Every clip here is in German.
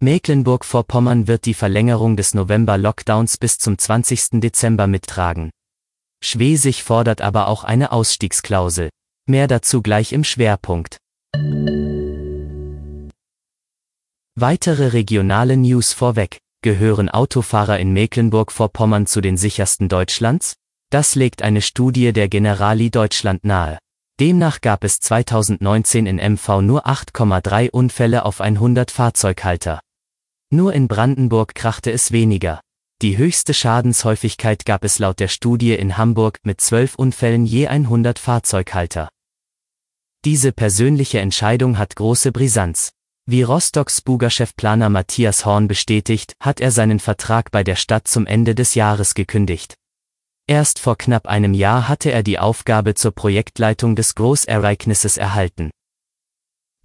Mecklenburg-Vorpommern wird die Verlängerung des November-Lockdowns bis zum 20. Dezember mittragen. Schwesig fordert aber auch eine Ausstiegsklausel. Mehr dazu gleich im Schwerpunkt. Weitere regionale News vorweg. Gehören Autofahrer in Mecklenburg-Vorpommern zu den sichersten Deutschlands? Das legt eine Studie der Generali Deutschland nahe. Demnach gab es 2019 in MV nur 8,3 Unfälle auf 100 Fahrzeughalter. Nur in Brandenburg krachte es weniger. Die höchste Schadenshäufigkeit gab es laut der Studie in Hamburg mit 12 Unfällen je 100 Fahrzeughalter. Diese persönliche Entscheidung hat große Brisanz. Wie Rostocks Buga-Chefplaner Matthias Horn bestätigt, hat er seinen Vertrag bei der Stadt zum Ende des Jahres gekündigt. Erst vor knapp einem Jahr hatte er die Aufgabe zur Projektleitung des Großereignisses erhalten.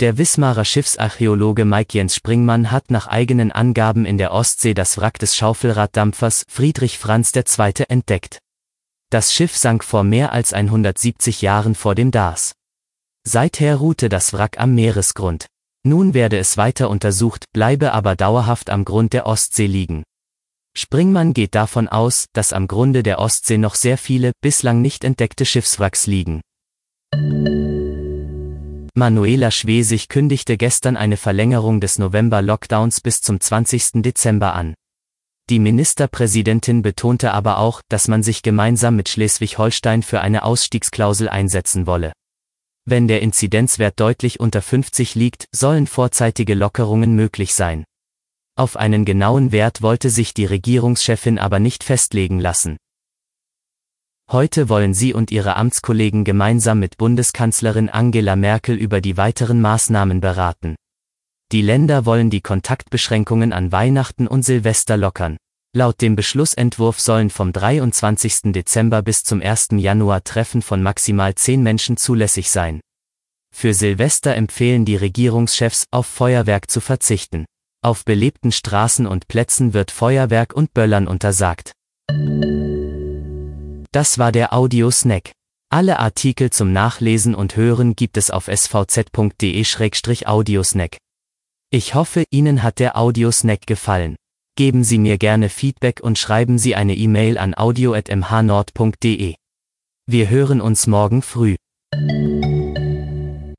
Der Wismarer Schiffsarchäologe Mike Jens Springmann hat nach eigenen Angaben in der Ostsee das Wrack des Schaufelraddampfers Friedrich Franz II. entdeckt. Das Schiff sank vor mehr als 170 Jahren vor dem Dars. Seither ruhte das Wrack am Meeresgrund. Nun werde es weiter untersucht, bleibe aber dauerhaft am Grund der Ostsee liegen. Springmann geht davon aus, dass am Grunde der Ostsee noch sehr viele, bislang nicht entdeckte Schiffswracks liegen. Manuela Schwesig kündigte gestern eine Verlängerung des November-Lockdowns bis zum 20. Dezember an. Die Ministerpräsidentin betonte aber auch, dass man sich gemeinsam mit Schleswig-Holstein für eine Ausstiegsklausel einsetzen wolle. Wenn der Inzidenzwert deutlich unter 50 liegt, sollen vorzeitige Lockerungen möglich sein. Auf einen genauen Wert wollte sich die Regierungschefin aber nicht festlegen lassen. Heute wollen sie und ihre Amtskollegen gemeinsam mit Bundeskanzlerin Angela Merkel über die weiteren Maßnahmen beraten. Die Länder wollen die Kontaktbeschränkungen an Weihnachten und Silvester lockern. Laut dem Beschlussentwurf sollen vom 23. Dezember bis zum 1. Januar Treffen von maximal zehn Menschen zulässig sein. Für Silvester empfehlen die Regierungschefs, auf Feuerwerk zu verzichten. Auf belebten Straßen und Plätzen wird Feuerwerk und Böllern untersagt. Das war der Audio-Snack. Alle Artikel zum Nachlesen und Hören gibt es auf svz.de-audiosnack. Ich hoffe, Ihnen hat der Audiosnack gefallen. Geben Sie mir gerne Feedback und schreiben Sie eine E-Mail an audio.mhnord.de. Wir hören uns morgen früh.